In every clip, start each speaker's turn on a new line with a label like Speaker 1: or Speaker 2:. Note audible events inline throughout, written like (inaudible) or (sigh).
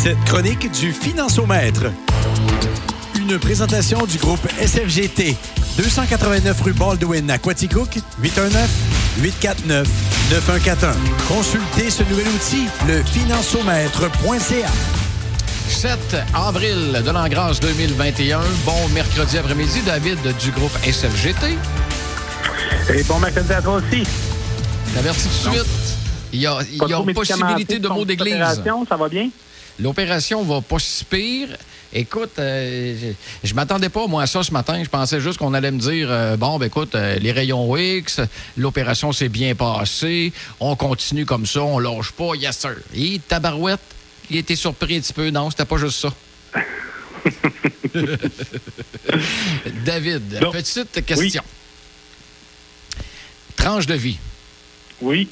Speaker 1: Cette chronique du Financiomètre. Une présentation du groupe SFGT. 289 rue Baldwin à Quaticook, 819-849-9141. Consultez ce nouvel outil, le financiomètre.ca.
Speaker 2: 7 avril de l'an grâce 2021. Bon mercredi après-midi, David du groupe SFGT.
Speaker 3: Et bon mercredi à toi aussi.
Speaker 2: T'avertis tout de suite. Il y a, il y a possibilité de mots d'église.
Speaker 3: Ça va bien?
Speaker 2: L'opération va pas si pire. Écoute, euh, je, je m'attendais pas, moi, à ça ce matin. Je pensais juste qu'on allait me dire euh, bon, ben écoute, euh, les rayons X, l'opération s'est bien passée, on continue comme ça, on lâche pas, yes sir. Et tabarouette, il était surpris un petit peu. Non, c'était pas juste ça. (laughs) David,
Speaker 3: Non.
Speaker 2: petite question. Tranche de vie.
Speaker 3: Oui.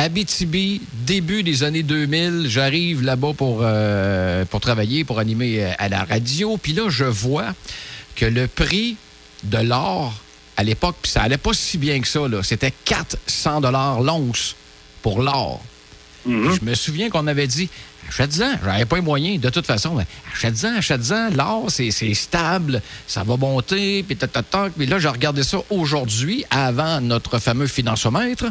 Speaker 2: Abitibi, début des années 2000, j'arrive là-bas pour, euh, pour travailler, pour animer euh, à la radio. Puis là, je vois que le prix de l'or à l'époque, puis ça allait pas si bien que ça, là, c'était 400 dollars l'once pour l'or. Je me souviens qu'on avait dit achète-en, j'avais pas les moyens de toute façon, mais achète-en, achète-en, l'or c'est stable, ça va monter, puis tac, tac, tac. Puis là, j'ai regardé ça aujourd'hui, avant notre fameux financiomètre.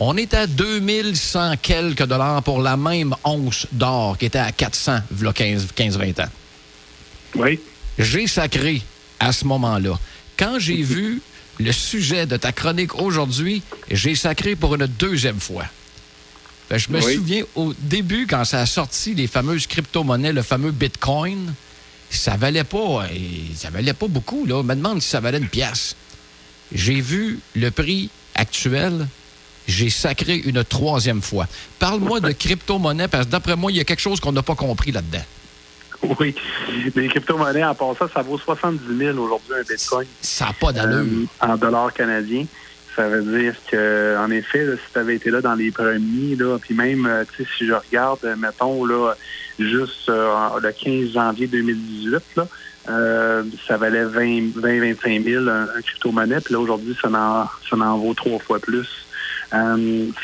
Speaker 2: On est à 2100 quelques dollars pour la même once d'or qui était à 400, v'là 15-20 ans.
Speaker 3: Oui.
Speaker 2: J'ai sacré à ce moment-là. Quand j'ai (laughs) vu le sujet de ta chronique aujourd'hui, j'ai sacré pour une deuxième fois. Ben, je me
Speaker 3: Oui.
Speaker 2: souviens au début, quand ça a sorti les fameuses crypto-monnaies, le fameux Bitcoin, ça valait pas, euh, ça valait pas beaucoup. Là. On me demande si ça valait une pièce. J'ai vu le prix actuel, j'ai sacré une troisième fois. Parle-moi de (laughs) crypto-monnaie, parce que d'après moi, il y a quelque chose qu'on n'a pas compris là-dedans.
Speaker 3: Oui. Les crypto-monnaies, en passant, ça vaut 70 000 aujourd'hui un bitcoin.
Speaker 2: Ça n'a pas d'allure.
Speaker 3: Euh, en dollars canadiens. Ça veut dire que, en effet, là, si tu avais été là dans les premiers, là, puis même, euh, tu sais, si je regarde, euh, mettons, là, juste euh, le 15 janvier 2018, là, euh, ça valait 20-25 000 un, crypto-monnaie, puis là, aujourd'hui, ça en, ça en vaut trois fois plus.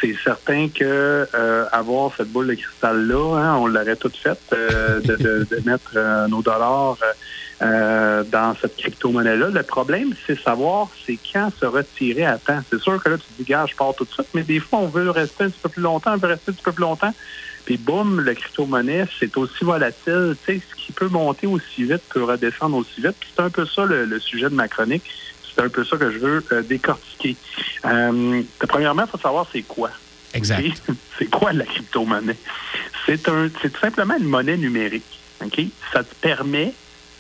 Speaker 3: C'est certain que euh, avoir cette boule de cristal-là, hein, on l'aurait toute faite, euh, de, de- de mettre nos dollars euh, dans cette crypto-monnaie-là. Le problème, c'est savoir c'est quand se retirer à temps. C'est sûr que là, tu te dis, gars, je pars tout de suite, mais des fois, on veut rester un petit peu plus longtemps, on veut rester un petit peu plus longtemps. Puis boum, le crypto-monnaie, c'est aussi volatile. Tu sais, ce qui peut monter aussi vite peut redescendre aussi vite. Puis c'est un peu ça le, le sujet de ma chronique. C'est un peu ça que je veux euh, décortiquer. Euh, premièrement, il faut savoir c'est quoi.
Speaker 2: Exact. (laughs)
Speaker 3: C'est quoi la crypto-monnaie? C'est un, c'est tout simplement une monnaie numérique. OK? Ça te permet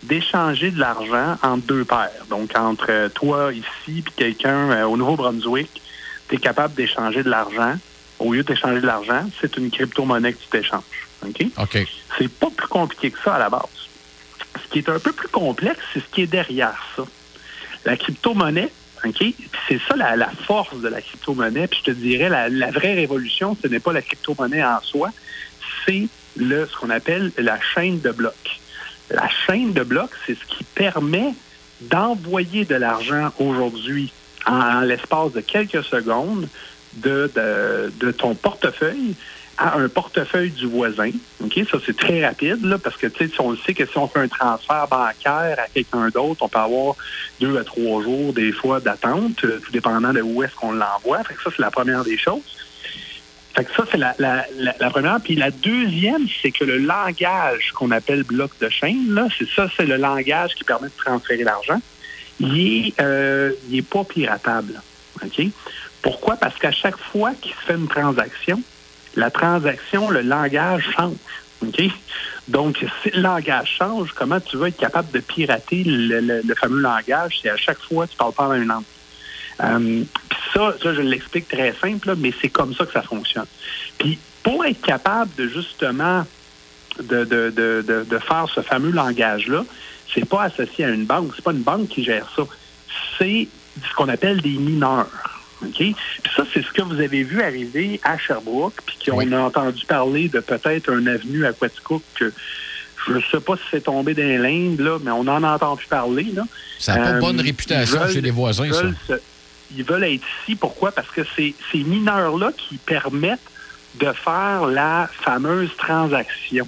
Speaker 3: d'échanger de l'argent entre deux paires. Donc, entre euh, toi ici puis quelqu'un euh, au Nouveau-Brunswick, tu es capable d'échanger de l'argent. Au lieu d'échanger de l'argent, c'est une crypto-monnaie que tu t'échanges. OK?
Speaker 2: OK.
Speaker 3: C'est pas plus compliqué que ça à la base. Ce qui est un peu plus complexe, c'est ce qui est derrière ça. La crypto-monnaie, OK? C'est ça la, la force de la crypto-monnaie. Puis je te dirais, la, la vraie révolution, ce n'est pas la crypto-monnaie en soi, c'est le ce qu'on appelle la chaîne de blocs. La chaîne de blocs, c'est ce qui permet d'envoyer de l'argent aujourd'hui en, l'espace de quelques secondes de, ton portefeuille à un portefeuille du voisin. Ça, c'est très rapide, là, parce que, si on le sait que si on fait un transfert bancaire à quelqu'un d'autre, on peut avoir deux à trois jours, des fois, d'attente, euh, tout dépendant de où est-ce qu'on l'envoie. Ça, c'est la première des choses. Ça, c'est la, première. Puis la deuxième, c'est que le langage qu'on appelle bloc de chaîne, c'est ça, c'est le langage qui permet de transférer l'argent. Il est, euh, pas piratable. Pourquoi? Parce qu'à chaque fois qu'il se fait une transaction, la transaction, le langage change. Donc, si le langage change, comment tu vas être capable de pirater le, fameux langage si à chaque fois tu parles pas la même langue? Euh, ça, ça, je l'explique très simple, là, mais c'est comme ça que ça fonctionne. Puis pour être capable de justement de, de, de, de, faire ce fameux langage-là, c'est pas associé à une banque, c'est pas une banque qui gère ça. C'est ce qu'on appelle des mineurs. OK? Puis ça, c'est ce que vous avez vu arriver à Sherbrooke, puis qu'on
Speaker 2: Oui.
Speaker 3: a entendu parler de peut-être un avenue à Quaticook que je ne sais pas si c'est tombé dans l'Inde, là, mais on en a entendu parler. Là.
Speaker 2: Ça n'a pas
Speaker 3: Euh,
Speaker 2: bonne réputation
Speaker 3: veulent-
Speaker 2: chez les voisins, ça.
Speaker 3: se- ils veulent être ici. Pourquoi? Parce que c'est ces mineurs-là qui permettent de faire la fameuse transaction.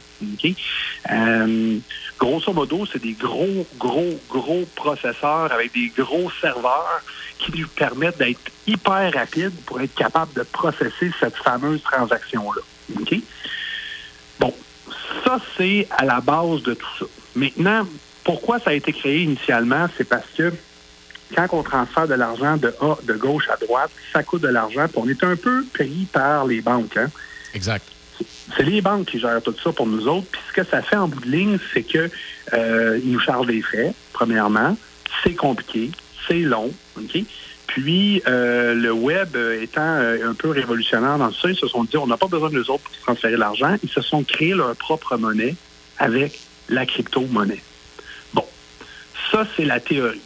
Speaker 3: Euh, grosso modo, c'est des gros, gros, gros processeurs avec des gros serveurs qui lui permettent d'être hyper rapides pour être capable de processer cette fameuse transaction-là. Bon, ça, c'est à la base de tout ça. Maintenant, pourquoi ça a été créé initialement? C'est parce que quand on transfère de l'argent de A, de gauche à droite, ça coûte de l'argent, puis on est un peu pris par les banques. Hein?
Speaker 2: Exact.
Speaker 3: C'est les banques qui gèrent tout ça pour nous autres. Puis ce que ça fait en bout de ligne, c'est que euh, ils nous chargent des frais, premièrement. C'est compliqué, c'est long, OK? Puis, euh, le web étant euh, un peu révolutionnaire dans ça, ils se sont dit, on n'a pas besoin de nous autres pour transférer l'argent. Ils se sont créés leur propre monnaie avec la crypto-monnaie. Bon, ça, c'est la théorie.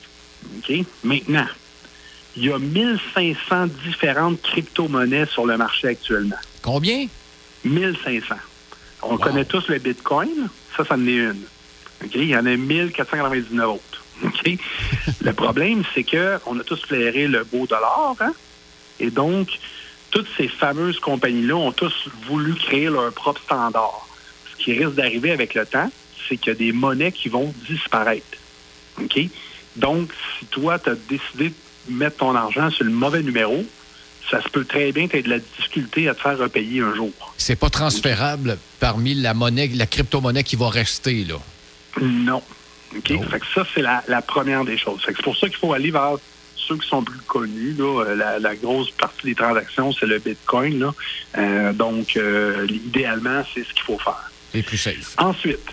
Speaker 3: OK? Maintenant, il y a 1500 différentes crypto-monnaies sur le marché actuellement.
Speaker 2: Combien?
Speaker 3: 1500. On connaît tous le Bitcoin. Ça, ça en est une. OK? Il y en a 1499 autres. (laughs) OK? le problème, c'est qu'on a tous flairé le beau dollar, hein? Et donc, toutes ces fameuses compagnies-là ont tous voulu créer leur propre standard. Ce qui risque d'arriver avec le temps, c'est qu'il y a des monnaies qui vont disparaître. OK? Donc, si toi, tu as décidé de mettre ton argent sur le mauvais numéro, ça se peut très bien que tu aies de la difficulté à te faire repayer un jour.
Speaker 2: C'est pas transférable parmi la monnaie, la crypto-monnaie qui va rester, là.
Speaker 3: Non. OK? Fait que ça, c'est la, première des choses. c'est pour ça qu'il faut aller vers ceux qui sont plus connus. Là, euh, la, grosse partie des transactions, c'est le Bitcoin. Là. Euh, donc, euh, idéalement, c'est ce qu'il faut faire.
Speaker 2: C'est plus safe.
Speaker 3: Ensuite,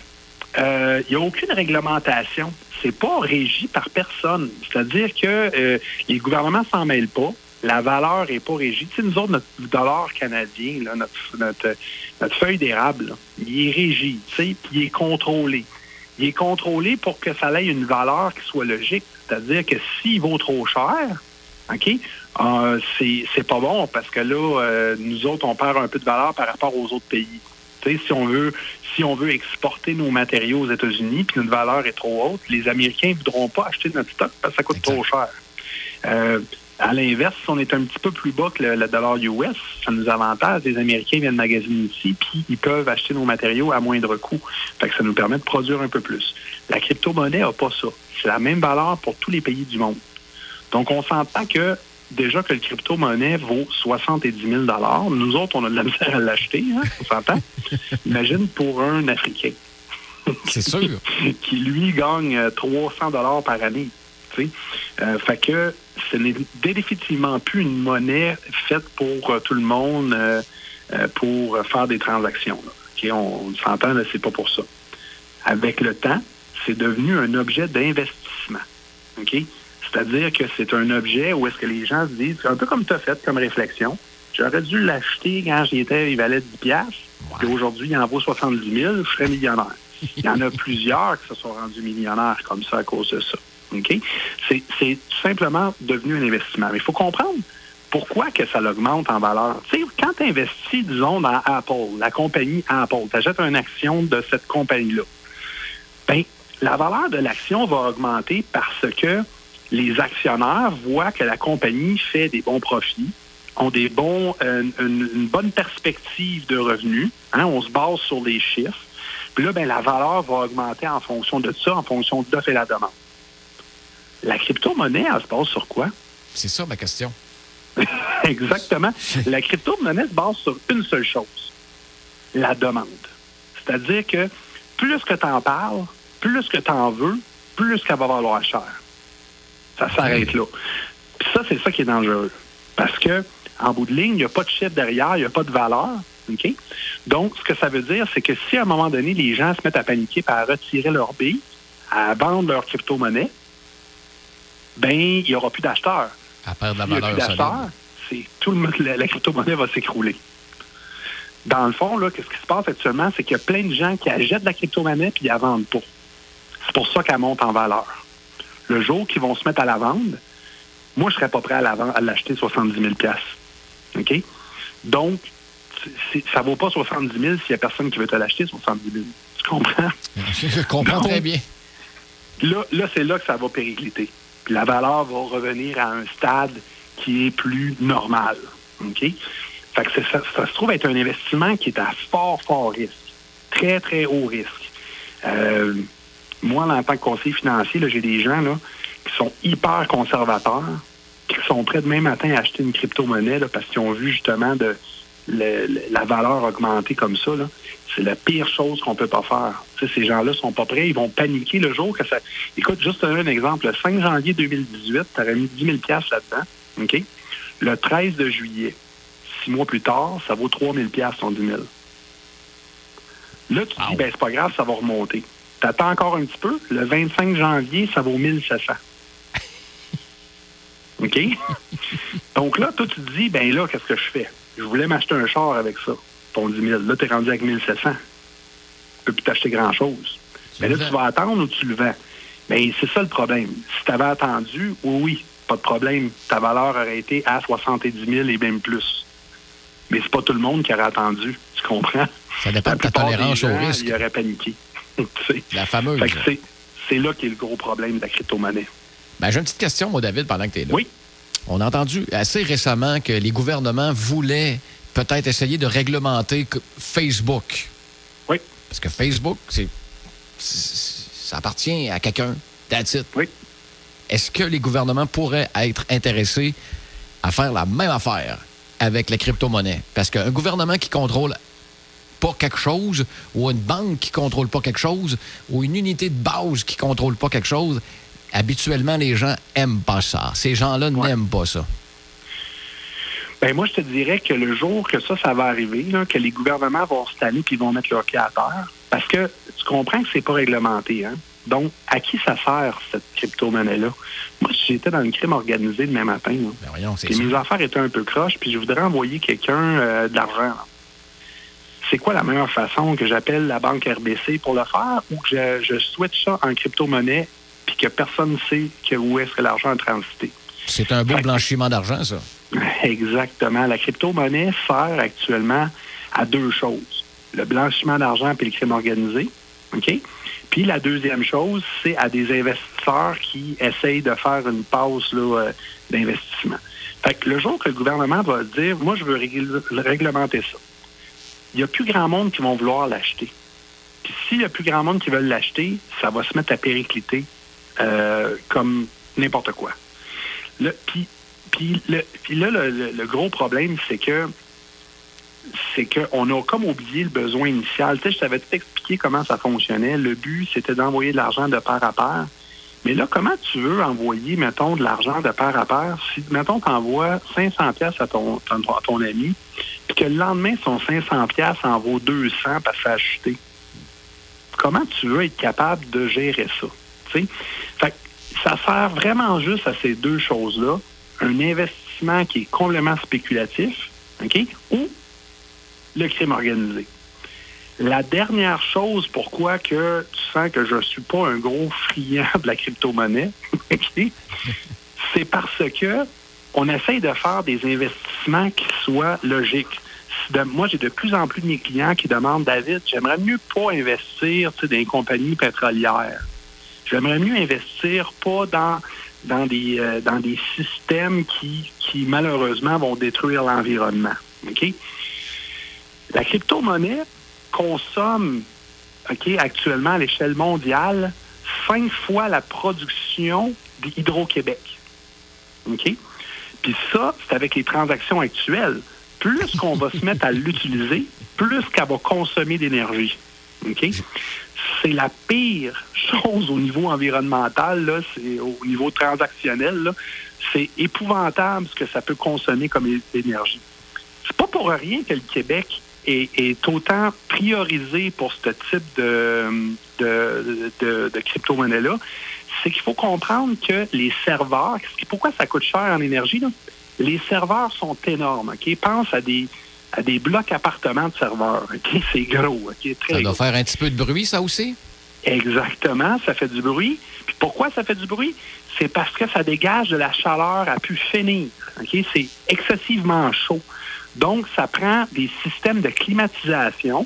Speaker 3: il n'y a aucune réglementation. C'est pas régi par personne. C'est-à-dire que les gouvernements s'en mêlent pas la valeur n'est pas régie. Tu sais, nous autres, notre dollar canadien, notre, notre, feuille d'érable, il est régi, tu sais, puis il est contrôlé. Il est contrôlé pour que ça ait une valeur qui soit logique. C'est-à-dire que s'il vaut trop cher, OK, euh, c'est pas bon parce que là, euh, nous autres, on perd un peu de valeur par rapport aux autres pays. Si on veut si on veut exporter nos matériaux aux États-Unis puis notre valeur est trop haute, les Américains ne voudront pas acheter notre stock parce que ça coûte trop cher. Euh, à l'inverse, si on est un petit peu plus bas que le, dollar US, ça nous avantage. Les Américains viennent magasiner ici, puis ils peuvent acheter nos matériaux à moindre coût. Fait que ça nous permet de produire un peu plus. La crypto-monnaie n'a pas ça. C'est la même valeur pour tous les pays du monde. Donc, on s'entend que déjà que le crypto-monnaie vaut 70 000 Nous autres, on a de la misère à l'acheter, hein, on s'entend. (laughs) Imagine pour un Africain.
Speaker 2: C'est sûr. (laughs)
Speaker 3: qui, lui, gagne 300 par année. Euh, fait que ce n'est définitivement plus une monnaie faite pour euh, tout le monde euh, pour faire des transactions. On, s'entend, c'est pas pour ça. Avec le temps, c'est devenu un objet d'investissement. C'est-à-dire que c'est un objet où est-ce que les gens se disent, un peu comme tu as fait comme réflexion, j'aurais dû l'acheter quand j'y étais, il valait 10 piastres, et aujourd'hui, il en vaut 70 000, je serais millionnaire. (laughs) Il y en a plusieurs qui se sont rendus millionnaires comme ça à cause de ça. C'est tout simplement devenu un investissement. Mais il faut comprendre pourquoi que ça l'augmente en valeur. Tu sais, quand tu investis, disons, dans Apple, la compagnie Apple, tu achètes une action de cette compagnie-là, bien, la valeur de l'action va augmenter parce que les actionnaires voient que la compagnie fait des bons profits, ont des bons, euh, une, bonne perspective de revenus. Hein, on se base sur les chiffres. Puis là, ben, la valeur va augmenter en fonction de ça, en fonction de l'offre et la demande. La crypto-monnaie, elle se base sur quoi?
Speaker 2: C'est ça ma question. (laughs)
Speaker 3: Exactement. La crypto-monnaie se base sur une seule chose, la demande. C'est-à-dire que plus que tu en parles, plus que tu en veux, plus qu'elle va valoir cher. Ça s'arrête là. Puis ça, c'est ça qui est dangereux. Parce que en bout de ligne, il n'y a pas de chiffre derrière, il n'y a pas de valeur. OK? Donc, ce que ça veut dire, c'est que si à un moment donné, les gens se mettent à paniquer, à retirer leur billes, à vendre leur crypto-monnaie, ben il n'y aura plus d'acheteurs.
Speaker 2: À perdre la valeur d'acheteurs,
Speaker 3: c'est tout le monde, la, crypto-monnaie va s'écrouler. Dans le fond, là, qu'est-ce qui se passe actuellement, c'est qu'il y a plein de gens qui achètent la crypto-monnaie puis ils la vendent pas. C'est pour ça qu'elle monte en valeur. Le jour qu'ils vont se mettre à la vendre, moi, je serais pas prêt à l'acheter 70 000 OK? Donc, ça ne vaut pas 70 000 s'il n'y a personne qui veut te l'acheter 70 000. Tu comprends? (laughs)
Speaker 2: Je comprends très bien.
Speaker 3: Là, là c'est là que ça va péricliter. Puis la valeur va revenir à un stade qui est plus normal. OK? Fait que ça, ça, se trouve être un investissement qui est à fort, fort risque. Très, très haut risque. Euh, moi, en tant que conseiller financier, j'ai des gens là, qui sont hyper conservateurs, qui sont prêts demain matin à acheter une crypto-monnaie parce qu'ils ont vu justement de, la valeur augmenter comme ça. C'est la pire chose qu'on peut pas faire. ces gens-là sont pas prêts, ils vont paniquer le jour que ça. Écoute, juste un exemple. Le 5 janvier 2018, tu aurais mis 10 000 là-dedans. OK? Le 13 de juillet, six mois plus tard, ça vaut 3 000 ton 10 000 Là, tu dis, ben, c'est pas grave, ça va remonter. Tu attends encore un petit peu. Le 25 janvier, ça vaut 1700. (laughs) OK? Donc là, toi, tu te dis, ben là, qu'est-ce que je fais? Je voulais m'acheter un char avec ça, ton 10 000. Là, tu es rendu avec 1700. Tu peux plus t'acheter grand-chose. Mais là, tu vas attendre ou tu le vends? Ben, c'est ça le problème. Si tu avais attendu, oui, oui, pas de problème. Ta valeur aurait été à 70 000 et même plus. Mais c'est pas tout le monde qui aurait attendu. Tu comprends?
Speaker 2: Ça dépend de ta tolérance au risque.
Speaker 3: Il aurait paniqué. (laughs)
Speaker 2: la fameuse.
Speaker 3: C'est là qu'est le gros problème de la crypto-monnaie.
Speaker 2: Ben, J'ai une petite question, moi, David, pendant que tu es là.
Speaker 3: Oui.
Speaker 2: On a entendu assez récemment que les gouvernements voulaient peut-être essayer de réglementer Facebook.
Speaker 3: Oui.
Speaker 2: Parce que Facebook, c'est ça appartient à quelqu'un. That's
Speaker 3: Oui.
Speaker 2: Est-ce que les gouvernements pourraient être intéressés à faire la même affaire avec les crypto-monnaies? Parce qu'un gouvernement qui contrôle pas quelque chose, ou une banque qui contrôle pas quelque chose, ou une unité de base qui contrôle pas quelque chose, habituellement, les gens aiment pas ça. Ces gens-là n'aiment pas ça.
Speaker 3: Ben moi, je te dirais que le jour que ça, ça va arriver, que les gouvernements vont tanner puis vont mettre leur pied à terre, parce que tu comprends que c'est pas réglementé, hein? Donc, à qui ça sert, cette crypto-monnaie-là? Moi, j'étais dans le crime organisé demain matin,
Speaker 2: ben
Speaker 3: mes affaires étaient un peu croches, puis je voudrais envoyer quelqu'un euh, de l'argent. C'est quoi la meilleure façon que j'appelle la banque RBC pour le faire ou que je, je switch ça en crypto-monnaie puis que personne ne sait que où est-ce que l'argent a transité?
Speaker 2: C'est un beau blanchiment d'argent, ça. (laughs)
Speaker 3: Exactement. La crypto-monnaie sert actuellement à deux choses. Le blanchiment d'argent puis le crime organisé. OK? Puis la deuxième chose, c'est à des investisseurs qui essayent de faire une pause euh, d'investissement. Fait que le jour que le gouvernement va dire, moi, je veux réglementer ça, il n'y a plus grand monde qui vont vouloir l'acheter. Puis s'il y a plus grand monde qui veulent l'acheter, ça va se mettre à péricliter euh, comme n'importe quoi. puis, puis, là, le gros problème, c'est que c'est qu'on a comme oublié le besoin initial. Tu sais, je t'avais expliqué comment ça fonctionnait. Le but, c'était d'envoyer de l'argent de pair à pair. Mais là, comment tu veux envoyer, mettons, de l'argent de pair à pair? Si, mettons, tu envoies 500 pièces à ton, ami, puis que le lendemain, son 500 pièces en vaut 200 parce que ça? Comment tu veux être capable de gérer ça? Fait ça sert vraiment juste à ces deux choses-là. Un investissement qui est complètement spéculatif, OK? Ou le crime organisé. La dernière chose pourquoi que que je ne suis pas un gros friand de la crypto-monnaie, (laughs) c'est parce que on essaye de faire des investissements qui soient logiques. moi, j'ai de plus en plus de mes clients qui demandent, David, j'aimerais mieux pas investir dans des compagnies pétrolières. J'aimerais mieux investir pas dans dans des euh, dans des systèmes qui, qui malheureusement vont détruire l'environnement. La crypto-monnaie consomme actuellement à l'échelle mondiale cinq fois la production d'Hydro-Québec. OK? Puis ça, c'est avec les transactions actuelles. Plus qu'on va se mettre à l'utiliser, plus qu'elle va consommer d'énergie. OK? C'est la pire chose au niveau environnemental, là, au niveau transactionnel. C'est épouvantable ce que ça peut consommer comme énergie. C'est pas pour rien que le Québec est, autant priorisé pour ce type de, de, de, crypto-monnaie-là, c'est qu'il faut comprendre que les serveurs, pourquoi ça coûte cher en énergie? Les serveurs sont énormes. OK? Pense à des, à des blocs appartements de serveurs. (laughs) C'est gros.
Speaker 2: Très ça doit faire un petit peu de bruit, ça aussi?
Speaker 3: Exactement, ça fait du bruit. Puis pourquoi ça fait du bruit? C'est parce que ça dégage de la chaleur à pu finir. C'est excessivement chaud. Donc, ça prend des systèmes de climatisation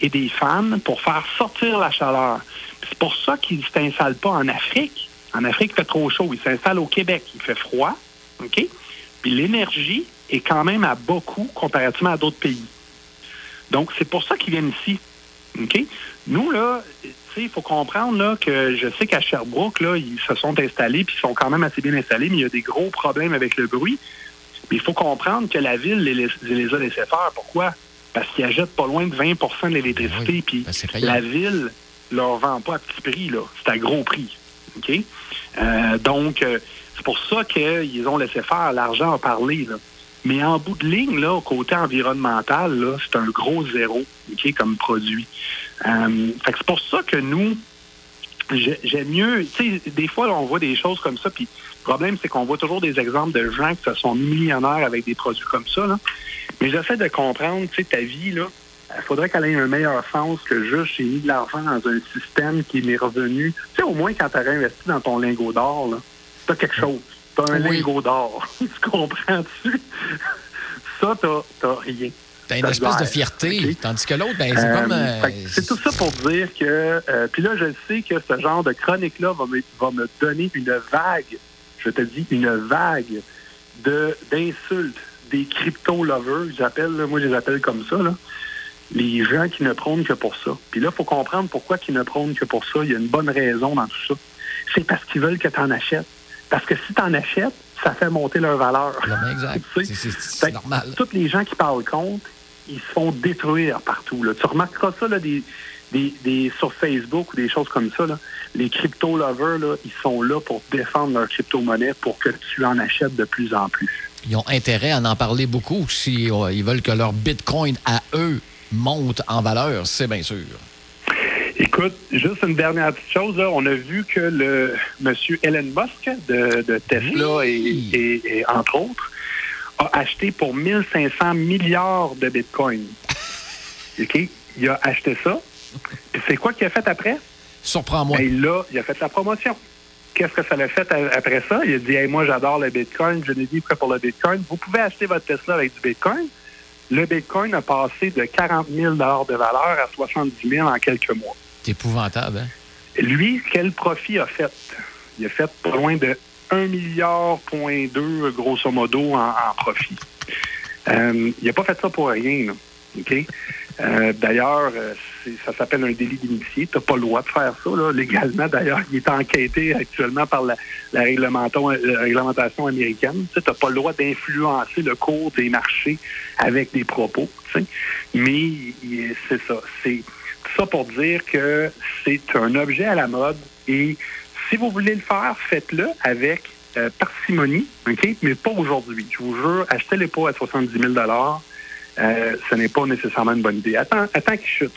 Speaker 3: et des fans pour faire sortir la chaleur. C'est pour ça qu'ils ne s'installent pas en Afrique. En Afrique, il fait trop chaud. Ils s'installent au Québec. Il fait froid. OK? Puis l'énergie est quand même à beaucoup comparativement à d'autres pays. Donc, c'est pour ça qu'ils viennent ici. OK? Nous, là, il faut comprendre là, que je sais qu'à Sherbrooke, là, ils se sont installés, puis ils sont quand même assez bien installés, mais il y a des gros problèmes avec le bruit. Mais il faut comprendre que la ville les, les a laissés faire. Pourquoi? Parce qu'ils achètent pas loin de 20% de l'électricité, puis
Speaker 2: Ben,
Speaker 3: la ville leur vend pas à petit prix, là. C'est à gros prix. OK? Euh, donc, euh, c'est pour ça qu'ils ont laissé faire. L'argent a parlé, là. Mais en bout de ligne, là, au côté environnemental, là, c'est un gros zéro, OK, comme produit. Euh, fait que c'est pour ça que nous, j'aime mieux, tu sais, des fois, là, on voit des choses comme ça, puis problème, c'est qu'on voit toujours des exemples de gens qui se sont millionnaires avec des produits comme ça, là. Mais j'essaie de comprendre, tu sais, ta vie, là, il faudrait qu'elle ait un meilleur sens que juste j'ai mis de l'argent dans un système qui m'est revenu. Tu sais, au moins, quand tu as investi dans ton lingot d'or, là, t'as quelque chose. T'as un lingot d'or. (laughs) tu comprends-tu? (laughs) Ça, t'as rien.
Speaker 2: T'as une espèce de fierté, tandis que l'autre, ben, c'est
Speaker 3: Euh,
Speaker 2: comme... euh,
Speaker 3: c'est tout ça pour dire que... euh, Puis là, je sais que ce genre de chronique-là va me, va me donner une vague, je te dis, une vague de d'insultes des crypto-lovers, j'appelle, moi je les appelle comme ça, là. les gens qui ne prônent que pour ça. Puis là, il faut comprendre pourquoi ils ne prônent que pour ça. Il y a une bonne raison dans tout ça. C'est parce qu'ils veulent que tu en achètes. Parce que si tu en achètes, ça fait monter leur valeur.
Speaker 2: non, exact. (laughs) C'est- normal.
Speaker 3: Tous les gens qui parlent contre, ils se font détruire partout. Là. Tu remarqueras ça là, des, des, des- sur Facebook ou des choses comme ça. Là. Les crypto-lovers, là, ils sont là pour défendre leur crypto-monnaie pour que tu en achètes de plus en plus.
Speaker 2: Ils ont intérêt à en parler beaucoup si euh, ils veulent que leur Bitcoin à eux monte en valeur, c'est bien sûr.
Speaker 3: Écoute, juste une dernière petite chose. Là. On a vu que le monsieur Elon Musk de, de Tesla
Speaker 2: Oui.
Speaker 3: et, et- et entre autres a acheté pour 1500 milliards de Bitcoin. (laughs) OK? Il a acheté ça. C'est quoi qu'il a fait après?
Speaker 2: Surprends-moi.
Speaker 3: Et là, il a fait la promotion. Qu'est-ce que ça l'a fait après ça? Il a dit, hey, moi, j'adore le Bitcoin, je l'ai dit prêt pour le Bitcoin. Vous pouvez acheter votre Tesla avec du Bitcoin. Le Bitcoin a passé de 40 000 de valeur à 70 000 en quelques mois.
Speaker 2: C'est épouvantable, hein?
Speaker 3: Lui, quel profit a fait? Il a fait pas loin de 1 milliard, point 2, grosso modo, en, en profit. Euh, il n'a pas fait ça pour rien, là. OK? Euh, d'ailleurs, euh, ça s'appelle un délit d'initié. Tu n'as pas le droit de faire ça, là, légalement. D'ailleurs, il est enquêté actuellement par la, la réglementation, la réglementation américaine. Tu n'as pas le droit d'influencer le cours des marchés avec des propos. Mais c'est ça. C'est ça pour dire que c'est un objet à la mode et si vous voulez le faire, faites-le avec euh, parcimonie? Mais pas aujourd'hui. Je vous jure, achetez-les pas à 70 000 euh, ce n'est pas nécessairement une bonne idée. Attends, attends qu'il chute.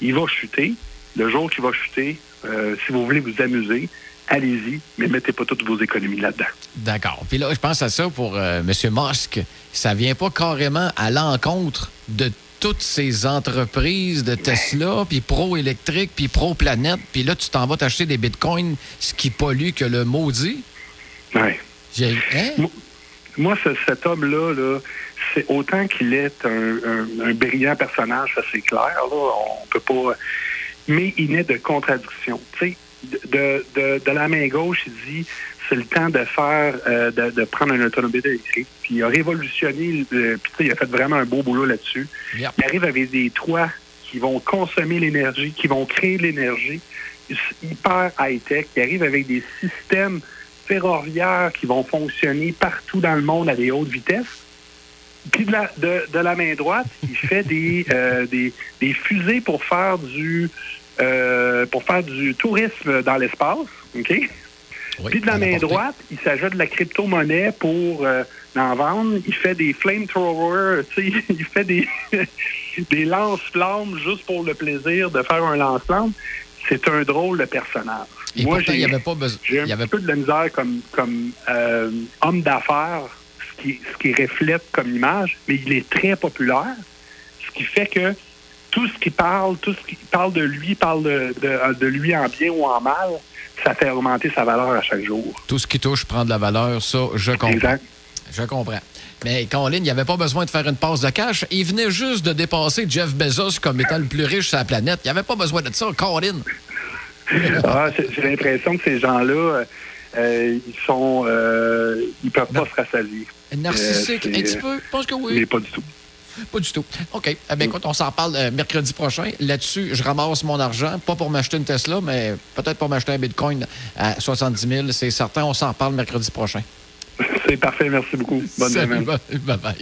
Speaker 3: Il va chuter. Le jour qu'il va chuter, euh, si vous voulez vous amuser, allez-y, mais mettez pas toutes vos économies là-dedans.
Speaker 2: D'accord. Puis là, je pense à ça pour euh, M. Musk. Ça vient pas carrément à l'encontre de toutes ces entreprises de Tesla, puis pro-électrique, puis pro-planète, puis là, tu t'en vas t'acheter des bitcoins, ce qui pollue que le maudit? J'ai- Hein?
Speaker 3: Moi, ce- cet homme-là, là, c'est autant qu'il est un, un- un brillant personnage, ça c'est clair, là, on peut pas. Mais il naît de contradictions. Tu sais, de, de, de la main gauche, il dit c'est le temps de faire, euh, de, de prendre un automobile électrique. Puis il a révolutionné, le- puis tu sais, il a fait vraiment un beau boulot là-dessus.
Speaker 2: Yep.
Speaker 3: Il arrive avec des toits qui vont consommer l'énergie, qui vont créer de l'énergie, hyper high-tech. Il arrive avec des systèmes ferroviaires qui vont fonctionner partout dans le monde à des hautes vitesses. Puis de la, de, de la main droite, il (laughs) fait des, euh, des, des fusées pour faire du euh, pour faire du tourisme dans l'espace. OK?
Speaker 2: Oui,
Speaker 3: Puis de la main droite, il s'ajoute de la crypto-monnaie pour euh, en vendre. Il fait des flamethrowers, (laughs) il fait des, (laughs) des lance-flammes juste pour le plaisir de faire un lance-flamme. C'est un drôle de personnage.
Speaker 2: Et
Speaker 3: Moi, j'ai
Speaker 2: n'y avait pas besoin.
Speaker 3: j'ai un
Speaker 2: avait-
Speaker 3: peu de la misère comme, comme euh, homme d'affaires, ce qui, ce qui reflète comme image, mais il est très populaire, ce qui fait que tout ce qui parle, tout ce qui parle de lui, parle de, de, de lui en bien ou en mal, ça fait augmenter sa valeur à chaque jour.
Speaker 2: Tout ce qui touche prend de la valeur, ça, je comprends.
Speaker 3: Exact.
Speaker 2: Je comprends. Mais Colin, il n'y avait pas besoin de faire une passe de cash. Il venait juste de dépasser Jeff Bezos comme étant le plus riche sur la planète. Il n'y avait pas besoin de ça, Colin.
Speaker 3: Ah, j'ai j'ai l'impression que ces gens-là, euh, ils sont, euh, ils peuvent pas se rassasier.
Speaker 2: Narcissique,
Speaker 3: Euh,
Speaker 2: un
Speaker 3: c'est-
Speaker 2: petit peu? Je pense que oui.
Speaker 3: Mais pas du tout.
Speaker 2: Pas du tout. OK. Eh bien, écoute, on s'en parle euh, mercredi prochain. Là-dessus, je ramasse mon argent, pas pour m'acheter une Tesla, mais peut-être pour m'acheter un Bitcoin à 70 000. C'est certain, on s'en parle mercredi prochain.
Speaker 3: C'est parfait, merci beaucoup. Bonne semaine.
Speaker 2: bye- (laughs) bye-bye.